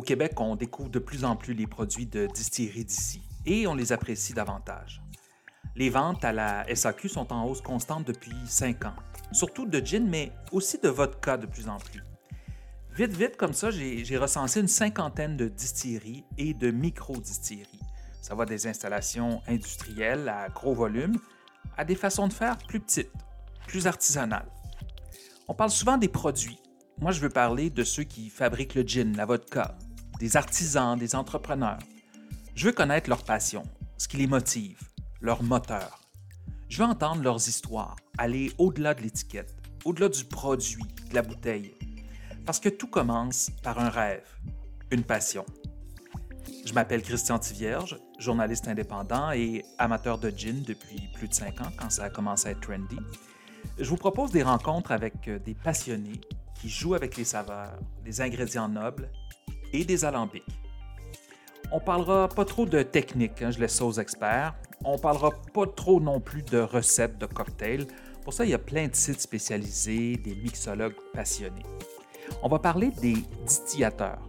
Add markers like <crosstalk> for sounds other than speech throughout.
Au Québec, on découvre de plus en plus les produits de distillerie d'ici et on les apprécie davantage. Les ventes à la SAQ sont en hausse constante depuis cinq ans, surtout de gin, mais aussi de vodka de plus en plus. Vite, vite, comme ça, j'ai recensé une cinquantaine de distilleries et de micro-distilleries. Ça va des installations industrielles à gros volume à des façons de faire plus petites, plus artisanales. On parle souvent des produits. Moi, je veux parler de ceux qui fabriquent le gin, la vodka, des artisans, des entrepreneurs. Je veux connaître leur passion, ce qui les motive, leur moteur. Je veux entendre leurs histoires, aller au-delà de l'étiquette, au-delà du produit, de la bouteille. Parce que tout commence par un rêve, une passion. Je m'appelle Christian Tivierge, journaliste indépendant et amateur de gin depuis plus de cinq ans quand ça a commencé à être trendy. Je vous propose des rencontres avec euh, des passionnés qui jouent avec les saveurs, les ingrédients nobles et des alambics. On parlera pas trop de technique, hein, je laisse ça aux experts. On parlera pas trop non plus de recettes de cocktails. Pour ça, il y a plein de sites spécialisés, des mixologues passionnés. On va parler des distillateurs,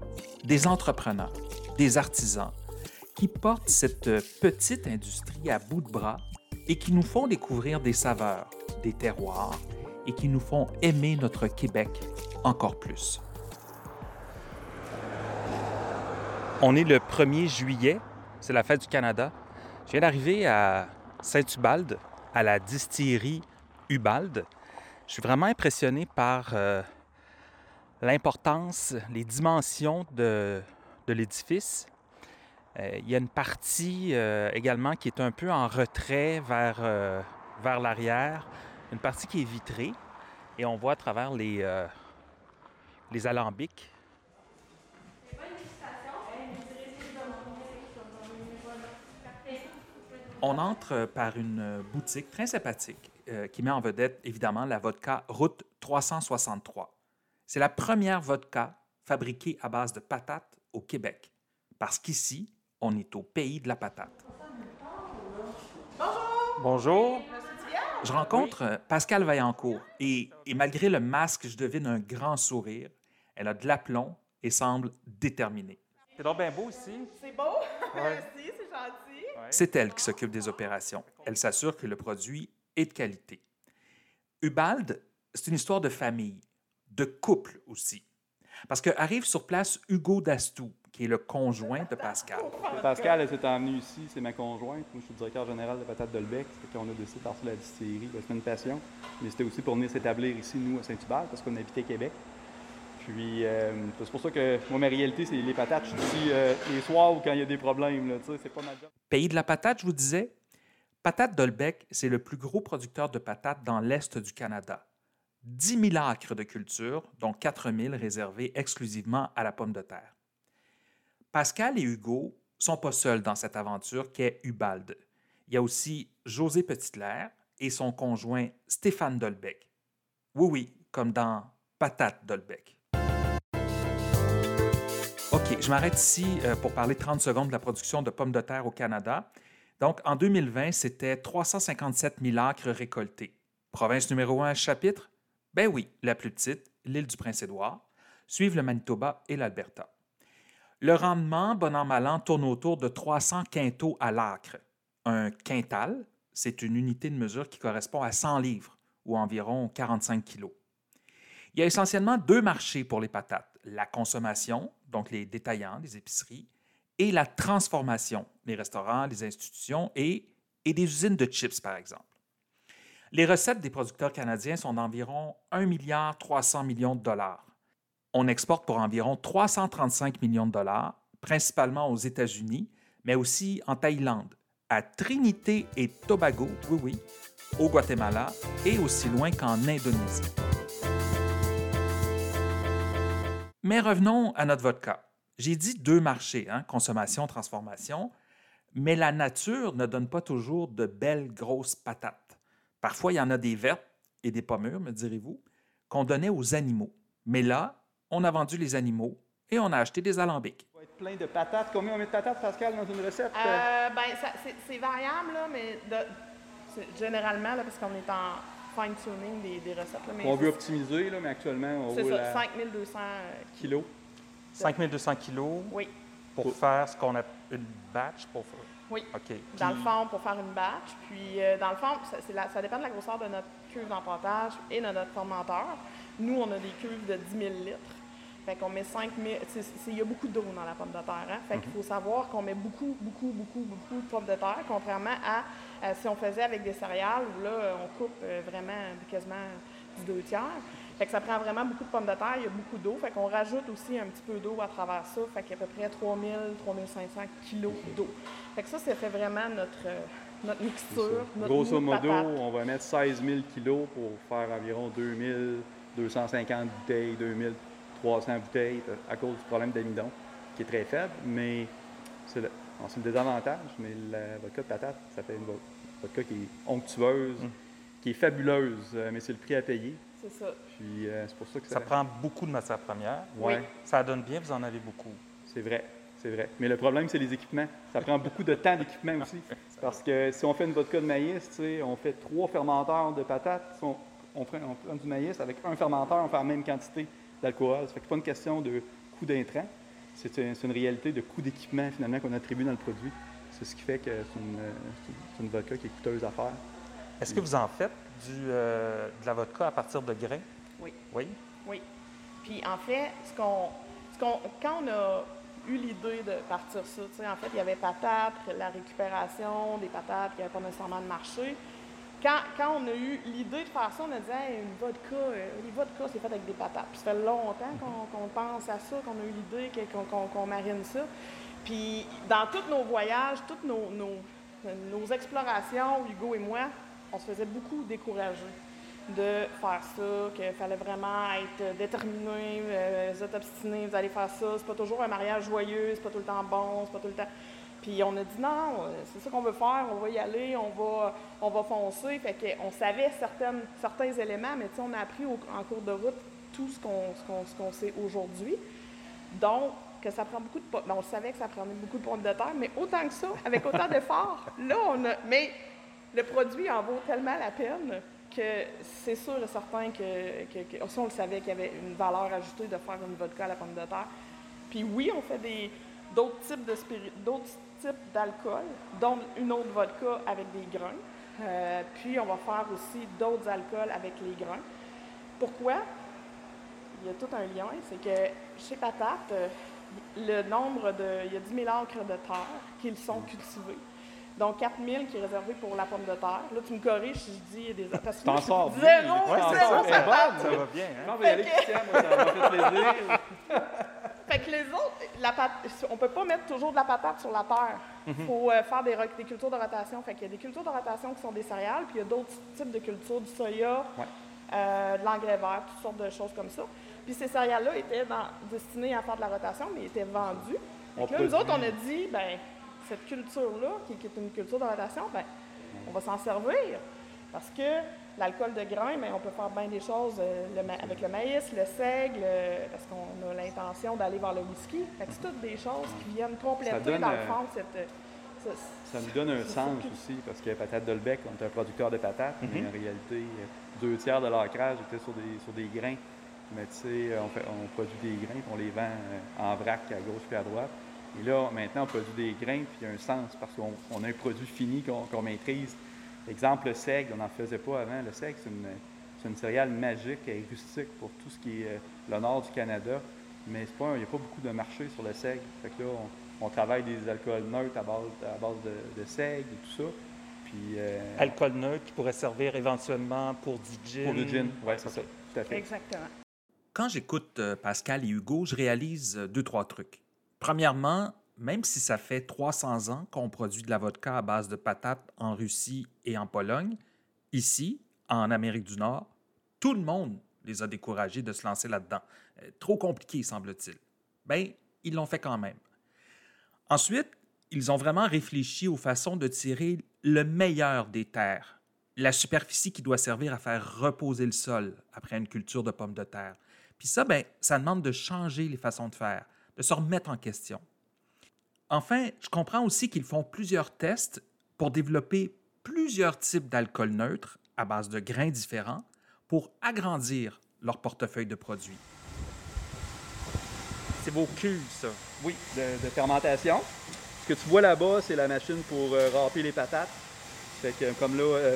des entrepreneurs, des artisans qui portent cette petite industrie à bout de bras et qui nous font découvrir des saveurs, des terroirs et qui nous font aimer notre Québec encore plus. On est le 1er juillet, c'est la fête du Canada. Je viens d'arriver à Saint-Ubalde, à la distillerie Ubalde. Je suis vraiment impressionné par euh, l'importance, les dimensions de, l'édifice. Euh, il y a une partie euh, également qui est un peu en retrait vers, l'arrière, une partie qui est vitrée et on voit à travers les, les alambics On entre par une boutique très sympathique euh, qui met en vedette évidemment la vodka Route 363. C'est la première vodka fabriquée à base de patates au Québec, parce qu'ici, on est au pays de la patate. Bonjour! Bonjour! Je rencontre euh, Pascal Vaillancourt et, et malgré le masque, je devine un grand sourire. Elle a de l'aplomb et semble déterminée. C'est donc bien beau ici. C'est beau? <laughs> Merci, c'est elle qui s'occupe des opérations. Elle s'assure que le produit est de qualité. Ubald, c'est une histoire de famille, de couple aussi. Parce qu'arrive sur place Hugo Dastou, qui est le conjoint de Pascal. Pascal, elle s'est emmenée ici, c'est ma conjointe. Moi, je suis directeur général de Patate Dolbec. Qu'on a décidé de partir la distillerie. C'est une passion. Mais c'était aussi pour venir s'établir ici, nous, à Saint-Hubert, parce qu'on habitait Québec. Puis, euh, c'est pour ça que moi, ma réalité, c'est les patates. Je suis euh, les soirs ou quand il y a des problèmes. C'est pas ma job. Pays de la patate, je vous disais. Patate Dolbec, c'est le plus gros producteur de patates dans l'Est du Canada. 10 000 acres de culture, dont 4 000 réservés exclusivement à la pomme de terre. Pascal et Hugo sont pas seuls dans cette aventure qu'est Ubald. Il y a aussi José Petitlair et son conjoint Stéphane Dolbec. Oui, oui, comme dans Patate Dolbec. Je m'arrête ici euh, pour parler 30 secondes de la production de pommes de terre au Canada. Donc, en 2020, c'était 357 000 acres récoltés. Province numéro 1 chapitre? Ben oui, la plus petite, l'île du Prince-Édouard. Suivent le Manitoba et l'Alberta. Le rendement, bon an, mal an, tourne autour de 300 quintaux à l'acre. Un quintal, c'est une unité de mesure qui correspond à 100 livres, ou environ 45 kilos. Il y a essentiellement deux marchés pour les patates, la consommation, donc les détaillants, les épiceries, et la transformation, les restaurants, les institutions et, des usines de chips, par exemple. Les recettes des producteurs canadiens sont d'environ 1 milliard 300 millions de dollars. On exporte pour environ 335 millions de dollars, principalement aux États-Unis, mais aussi en Thaïlande, à Trinité et Tobago, oui oui, au Guatemala et aussi loin qu'en Indonésie. Mais revenons à notre vodka. J'ai dit deux marchés, hein, consommation, transformation, mais la nature ne donne pas toujours de belles grosses patates. Parfois, il y en a des vertes et des pas mûres, me direz-vous, qu'on donnait aux animaux. Mais là, on a vendu les animaux et on a acheté des alambics. Il va être plein de patates. Combien on met de patates, Pascal, dans une recette? Euh, ben, c'est variable, là, mais généralement, là, parce qu'on est en fine-tuning des, recettes. on veut optimiser, là, mais actuellement, on C'est ça, 5200 euh, kilos. 5200 kilos Oui, pour faire ce qu'on a une batch pour oui. OK. Dans le fond, pour faire une batch. Puis, euh, dans le fond, ça, c'est la- ça dépend de la grosseur de notre cuve d'empantage et de notre fermenteur. Nous, on a des cuves de 10 000 litres. Fait qu'on met 5 000... c'est- c'est- Il y a beaucoup d'eau dans la pomme de terre. Hein? Fait qu'il faut savoir qu'on met beaucoup, beaucoup, beaucoup, beaucoup de pommes de terre, contrairement à si on faisait avec des céréales, où là, on coupe euh, vraiment quasiment du deux tiers. Fait que ça prend vraiment beaucoup de pommes de terre, il y a beaucoup d'eau. Fait qu'on rajoute aussi un petit peu d'eau à travers ça. Fait qu'il y a à peu près 3000, 3500 kilos d'eau. Fait que ça, ça fait vraiment notre, euh, notre mixture, notre Grosso modo, patate. on va mettre 16 000 kilos pour faire environ 2250 bouteilles, 2300 bouteilles euh, à cause du problème d'amidon, qui est très faible, mais c'est le, bon, c'est le désavantage. Mais la vodka de patate, ça fait une vo- vodka qui est onctueuse, Mm. qui est fabuleuse, euh, mais c'est le prix à payer. C'est ça. Puis euh, c'est pour ça que ça, Ça prend beaucoup de matières premières. Ouais, Oui. Ça donne bien, vous en avez beaucoup. c'est vrai. C'est vrai. Mais le problème, c'est les équipements. Ça prend beaucoup de temps d'équipement aussi. <laughs> Parce que si on fait une vodka de maïs, tu sais, on fait trois fermenteurs de patates. Si on, on prend, on prend du maïs avec un fermenteur, on fait la même quantité d'alcool. Ça fait que c'est pas une question de coût d'intrant. C'est une, réalité de coût d'équipement finalement qu'on attribue dans le produit. C'est ce qui fait que c'est une, vodka qui est coûteuse à faire. Est-ce que vous en faites du, euh, de la vodka à partir de grains? Oui. Oui? Oui. Puis en fait, ce qu'on, ce qu'on- quand on a eu l'idée de partir ça, tu sais, en fait, il y avait patates, la récupération des patates qui n'avaient pas nécessairement de marché. Quand, quand on a eu l'idée de faire ça, on a dit Hey, une vodka, euh, les vodkas, c'est fait avec des patates. Puis ça fait longtemps qu'on, qu'on pense à ça, qu'on a eu l'idée, qu'on, marine ça. Puis dans tous nos voyages, toutes nos, nos, nos explorations, Hugo et moi, on se faisait beaucoup décourager de faire ça, qu'il fallait vraiment être déterminé, euh, vous êtes obstiné, vous allez faire ça, c'est pas toujours un mariage joyeux, c'est pas tout le temps bon, c'est pas tout le temps. Puis on a dit non, euh, c'est ça qu'on veut faire, on va y aller, on va, on va foncer. Fait qu'on savait certaines, certains éléments, mais on a appris au- en cours de route tout ce qu'on sait aujourd'hui. Donc, que ça prend beaucoup de pommes. On savait que ça prenait beaucoup de pommes de terre, mais autant que ça, avec autant <laughs> d'efforts, là, on a. Mais le produit en vaut tellement la peine que c'est sûr et certain que, que, que- ça, on le savait qu'il y avait une valeur ajoutée de faire une vodka à la pomme de terre. Puis oui, on fait des d'autres types de d'autres types d'alcool, dont une autre vodka avec des grains. Euh, puis on va faire aussi d'autres alcools avec les grains. Pourquoi? Il y a tout un lien, c'est que chez Patate, euh, le nombre de. Il y a 10 000 acres de terre qui sont cultivés. Donc 4 000 qui est réservé pour la pomme de terre. Là, tu me corriges si je dis des. Parce que T'en sors Zéro, sors bien. patate. Ça va bien, hein? Non, mais aller, Christian, moi, ça m'a fait plaisir. <laughs> Fait que les autres, la pat- on peut pas mettre toujours de la patate sur la terre. Il faut euh, faire des, ro- des cultures de rotation. Fait qu'il y a des cultures de rotation qui sont des céréales, puis il y a d'autres types de cultures, du soya, Ouais. euh, de l'engrais vert, toutes sortes de choses comme ça. Puis ces céréales-là étaient dans- destinées à faire de la rotation, mais étaient vendues. Que là, nous autres, on a dit, ben cette culture-là, qui, qui est une culture de rotation, ben on va s'en servir. Parce que l'alcool de grain, ben, on peut faire bien des choses euh, le avec le maïs, le seigle, euh, parce qu'on a l'intention d'aller vers le whisky. C'est toutes des choses qui viennent compléter, donne, dans le euh, fond, cette... euh, ce- Ça nous donne un sens aussi, parce que Patate Dolbec, on est un producteur de patates, mais Mhm. en réalité, deux tiers de l'ancrage était sur des, sur des grains. Mais tu sais, on, fait- on produit des grains, puis on les vend en vrac à gauche puis à droite. Et là, maintenant, on produit des grains, puis il y a un sens, parce qu'on on a un produit fini qu'on qu'on maîtrise. Exemple, le seigle, on n'en faisait pas avant. Le seigle, c'est une, c'est une céréale magique et rustique pour tout ce qui est euh, le nord du Canada. Mais c'est pas un- il n'y a pas beaucoup de marché sur le seigle. Fait que là, on, on travaille des alcools neutres à base, à base de, de seigle et tout ça. Puis, euh, Alcool neutre qui pourrait servir éventuellement pour du gin. pour le gin, oui, c'est ça, tout à fait. Exactement. Quand j'écoute euh, Pascal et Hugo, je réalise deux, trois trucs. Premièrement, même si ça fait 300 ans qu'on produit de la vodka à base de patates en Russie et en Pologne, ici, en Amérique du Nord, tout le monde les a découragés de se lancer là-dedans. Euh, trop compliqué, semble-t-il. Bien, ils l'ont fait quand même. Ensuite, ils ont vraiment réfléchi aux façons de tirer le meilleur des terres. La superficie qui doit servir à faire reposer le sol après une culture de pommes de terre. Puis ça, ben, ça demande de changer les façons de faire, de se remettre en question. Enfin, je comprends aussi qu'ils font plusieurs tests pour développer plusieurs types d'alcool neutre à base de grains différents pour agrandir leur portefeuille de produits. C'est vos cuves, ça. Oui, de, de fermentation. Ce que tu vois là-bas, c'est la machine pour euh, râper les patates. Fait que, comme là, euh,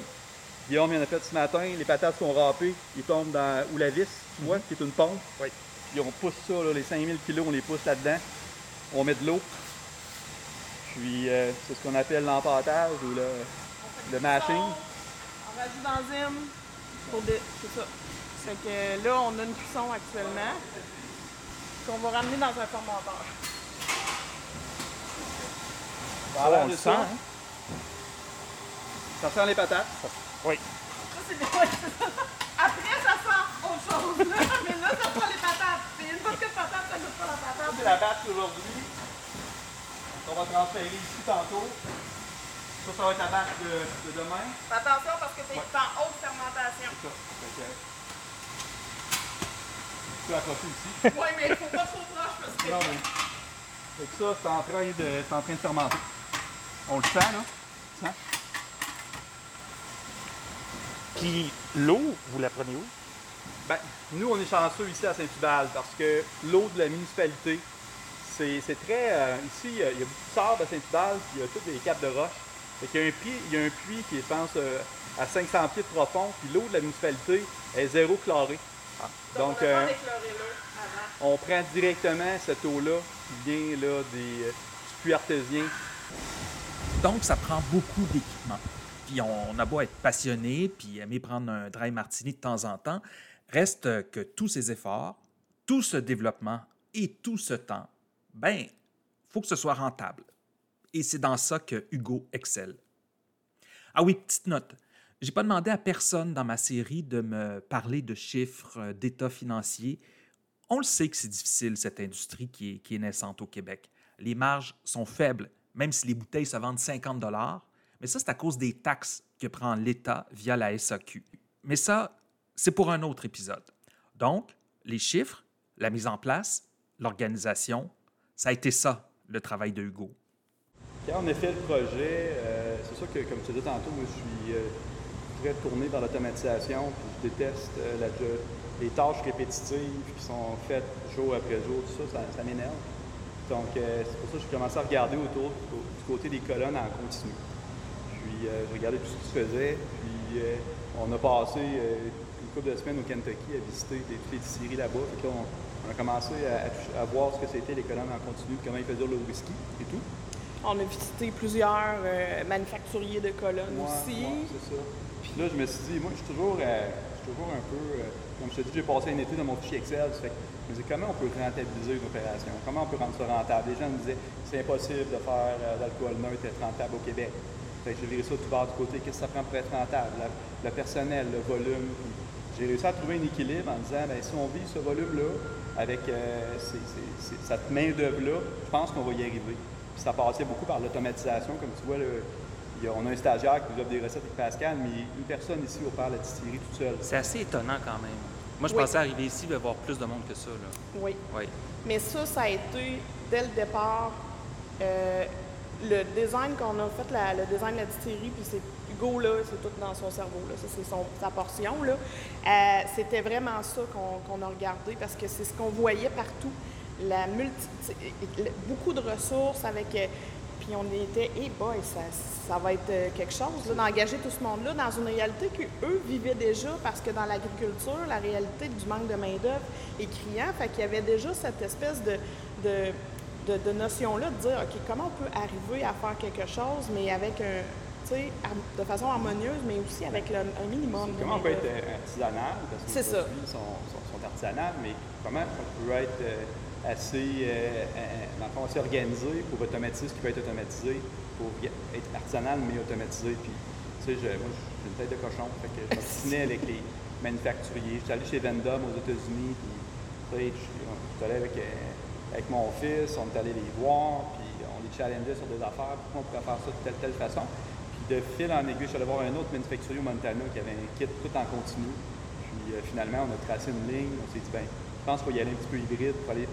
Guillaume vient a fait ce matin, les patates sont râpées, ils tombent dans ou la vis, tu vois, qui est une pompe. Oui. Puis on pousse ça, là, les 5000 kilos, on les pousse là-dedans. On met de l'eau. Puis euh, c'est ce qu'on appelle l'empâtage ou le, le mashing. On rajoute d'enzymes pour des... C'est ça. Fait que là, on a une cuisson actuellement qu'on va ramener dans un fermenteur. Voilà, on le ça. sent, hein? Ça sent les patates? Oui. Ça, c'est c'est ça. Après, ça sent autre chose. là. Mais là, ça sent les patates. Mais une fois que les patates, ça goûte pas la patate. C'est la batch aujourd'hui. On va transférer ici tantôt. Ça, ça va être la batch de, de demain. Fais attention parce que Ouais. en haute fermentation. Ça. Fait que, tu peux accrocher ici. <laughs> Oui, mais il faut pas trop proche parce que. Non, mais. Fait que ça, c'est en train de, c'est en train de fermenter. On le sent, là. Tu sens? Puis l'eau, vous la prenez où? Ben, nous, on est chanceux ici à Saint-Hubal parce que l'eau de la municipalité, c'est c'est très. euh, ici, il y a il beaucoup de sable à Saint-Hubal, puis il y a toutes des capes de roche. Fait qu'il y a un puits, il y a un puits qui est, je pense, euh, à 500 pieds de profond, puis l'eau de la municipalité est zéro chlorée. Donc, on va euh, avant. on prend directement cette eau-là qui vient là, des, euh, du puits artésien. Donc, ça prend beaucoup d'équipement. Puis on a beau être passionné, puis aimer prendre un dry martini de temps en temps, reste que tous ces efforts, tout ce développement et tout ce temps, ben, faut que ce soit rentable. Et c'est dans ça que Hugo excelle. Ah oui, petite note. J'ai pas demandé à personne dans ma série de me parler de chiffres, euh, d'états financiers. On le sait que c'est difficile, cette industrie qui est, qui est naissante au Québec. Les marges sont faibles, même si les bouteilles se vendent 50 mais ça, c'est à cause des taxes que prend l'État via la SAQ. Mais ça, c'est pour un autre épisode. Donc, les chiffres, la mise en place, l'organisation, ça a été ça, le travail de Hugo. Quand on a fait le projet, euh, c'est sûr que, comme tu disais tantôt, moi, je suis euh, très tourné vers l'automatisation, je déteste euh, les tâches répétitives qui sont faites jour après jour, tout ça, ça, m'énerve. Donc, c'est pour ça que j'ai commencé à regarder autour du, côté des colonnes en continu. Puis, je regardais tout ce qui se faisait, puis on a passé une couple de semaines au Kentucky à visiter des- distilleries là-bas. Commencé à, à toucher- à voir ce que c'était les colonnes en continu, comment ils faisaient le whisky et tout. On a visité plusieurs euh, manufacturiers de colonnes Ouais, aussi. ouais, c'est ça. Puis là, je me suis dit, moi, je suis toujours, euh, je suis toujours un peu, euh, comme je te dis, j'ai passé un été dans mon fichier Excel. fait que je me disais, comment on peut rentabiliser une opération? Comment on peut rendre ça rentable? Les gens me disaient, c'est impossible de faire d'alcool neutre et être rentable au Québec. Fait que j'ai viré ça tout bas du côté, qu'est-ce que ça prend pour être rentable? La- le personnel, le volume. J'ai réussi à trouver un équilibre en disant, ben, si on vit ce volume-là, avec euh, ces- ces- ces- cette main-d'œuvre-là, je pense qu'on va y arriver. Puis ça passait beaucoup par l'automatisation, comme tu vois, le- il y a- on a un stagiaire qui nous offre des recettes avec Pascal, mais une personne ici opère la distillerie toute seule. C'est assez étonnant quand même. Moi, je Oui. pensais arriver ici et voir plus de monde que ça. Là. Oui. Oui. Mais ça, ça a été, dès le départ, euh, le design qu'on a fait, la- le design de la distillerie, puis c'est Là, c'est tout dans son cerveau, là, ça c'est sa portion, là. Euh, c'était vraiment ça qu'on a regardé parce que c'est ce qu'on voyait partout. La multi, beaucoup de ressources avec... euh, puis on était, hey boy, ça, ça va être euh, quelque chose, d'engager tout ce monde-là dans une réalité qu'eux vivaient déjà, parce que dans l'agriculture, la réalité du manque de main-d'œuvre est criant. Fait qu'il y avait déjà cette espèce de, de, de, notion-là de dire, OK, comment on peut arriver à faire quelque chose, mais avec un, de façon harmonieuse, mais aussi avec le- un minimum Comment on peut être main-d'œuvre. euh, artisanal, parce que les produits sont, sont, sont artisanales, mais comment on peut être euh, assez, euh, euh, dans le fond, assez organisé pour automatiser ce qui peut être automatisé, pour être artisanal mais automatisé. Puis, tu sais, je- moi, j'ai une tête de cochon, fait que je m'obstinais avec les manufacturiers. Je suis allé chez Vendom aux États-Unis, puis je suis allé avec, euh, avec mon fils, on est allé les voir, puis on les challengeait sur des affaires, pourquoi on pourrait faire ça de telle, telle façon. De fil en aiguille, je suis allé voir un autre manufacturier au Montana qui avait un kit tout en continu. Puis euh, finalement, on a tracé une ligne, on s'est dit, ben, je pense qu'il faut y aller un petit peu hybride pour aller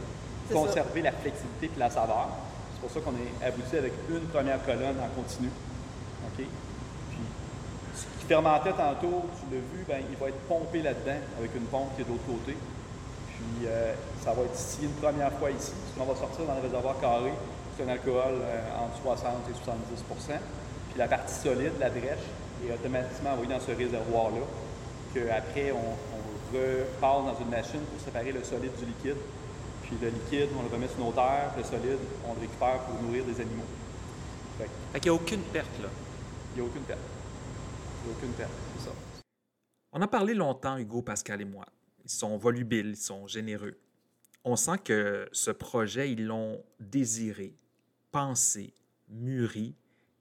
conserver la flexibilité et la saveur. C'est pour ça qu'on est abouti avec une première colonne en continu. OK? Puis, ce qui fermentait tantôt, tu l'as vu, ben, il va être pompé là-dedans avec une pompe qui est de l'autre côté. Puis euh, ça va être ici une première fois ici, puisqu'on va sortir dans le réservoir carré, c'est un alcool euh, entre 60 et 70 Puis la partie solide, la drèche, est automatiquement envoyée dans ce réservoir-là, qu'après on, on repart dans une machine pour séparer le solide du liquide. Puis le liquide, on le remet sur nos terres, le solide, on le récupère pour nourrir des animaux. Fait, qu'il n'y a aucune perte là. Il n'y a aucune perte. Il n'y a aucune perte, c'est ça. On a parlé longtemps, Hugo, Pascal et moi. Ils sont volubiles, ils sont généreux. On sent que ce projet, ils l'ont désiré, pensé, mûri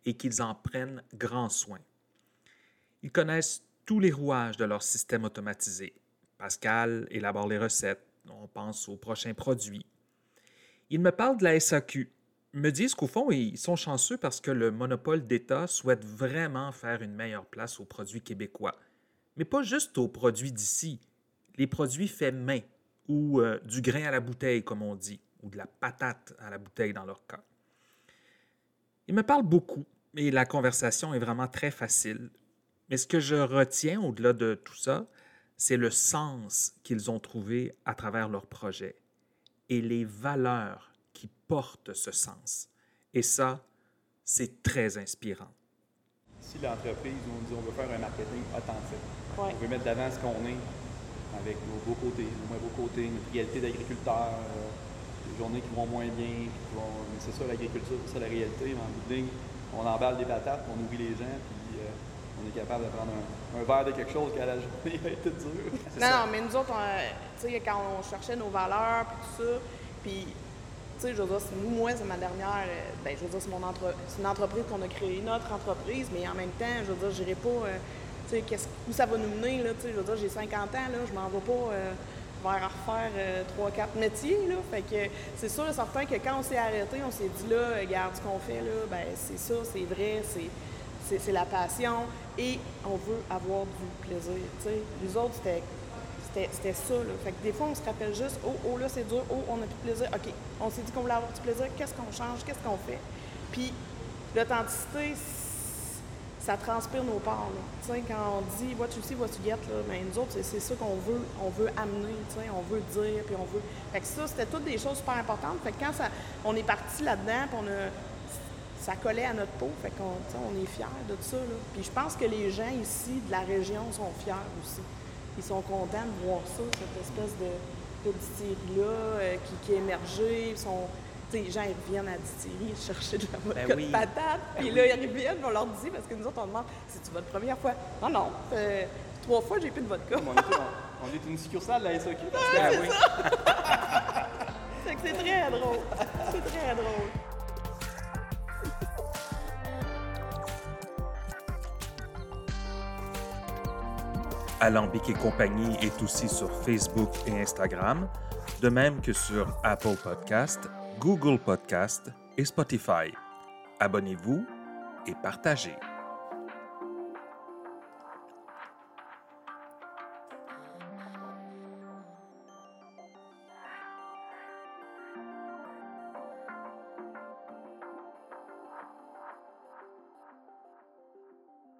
et qu'ils en prennent grand soin. Ils connaissent tous les rouages de leur système automatisé. Pascal élabore les recettes, on pense aux prochains produits. Ils me parlent de la SAQ, me disent qu'au fond, ils sont chanceux parce que le monopole d'État souhaite vraiment faire une meilleure place aux produits québécois. Mais pas juste aux produits d'ici, les produits faits main ou euh, du grain à la bouteille, comme on dit, ou de la patate à la bouteille dans leur cas. Ils me parlent beaucoup et la conversation est vraiment très facile. Mais ce que je retiens au-delà de tout ça, c'est le sens qu'ils ont trouvé à travers leur projet et les valeurs qui portent ce sens. Et ça, c'est très inspirant. Si l'entreprise nous dit on veut faire un marketing authentique, on veut mettre d'avant ce qu'on est avec nos beaux côtés, nos moins beaux côtés, notre réalité d'agriculteur, euh, qui vont moins bien, c'est ça l'agriculture, c'est ça la réalité. En bout de ligne, on emballe des patates, on nourrit les gens, puis euh, on est capable de prendre un, verre de quelque chose qui a la journée <laughs> a été dur. Non, non, mais nous autres, tu sais, quand on cherchait nos valeurs, puis tout ça, puis, je veux dire, moi, c'est ma dernière, euh, ben, c'est une entreprise qu'on a créée, notre entreprise, mais en même temps, je veux dire, j'irai pas, euh, tu sais, où ça va nous mener, là, tu sais, je veux dire, j'ai 50 ans, là, je m'en vais pas vers refaire trois, quatre métiers, là, fait que c'est sûr et certain que quand on s'est arrêté, on s'est dit, là, regarde ce qu'on fait, là, ben, c'est ça, c'est vrai, c'est la passion et on veut avoir du plaisir. Les autres, c'était ça. Là. Fait que des fois, on se rappelle juste, oh, oh là, c'est dur, oh, on n'a plus de plaisir. OK, on s'est dit qu'on voulait avoir du plaisir, qu'est-ce qu'on change, qu'est-ce qu'on fait? Puis l'authenticité, ça transpire nos parts. Quand on dit what you see, what you get, là, ben, nous autres, c'est ça qu'on veut, on veut amener, on veut dire, puis on veut. Fait que ça, c'était toutes des choses super importantes. Fait que quand ça, on est parti là-dedans, puis on a ça collait à notre peau. Fait qu'on on est fiers de ça. Là. Puis je pense que les gens ici de la région sont fiers aussi. Ils sont contents de voir ça, cette espèce de, de distillerie-là euh, qui, qui, émergée. Ils sont, les gens ils reviennent à la distillerie chercher de la vodka ben de patate. Ben puis là, ils reviennent, on leur dit, parce que nous autres, on demande c'est-tu votre première fois Non, non. trois fois, j'ai plus de vodka. on, est, on, est, une succursale de la SOQ. Ah, c'est oui. <laughs> c'est très drôle. C'est très drôle. Alambic et compagnie est aussi sur Facebook et Instagram, de même que sur Apple Podcast, Google Podcast et Spotify. Abonnez-vous et partagez.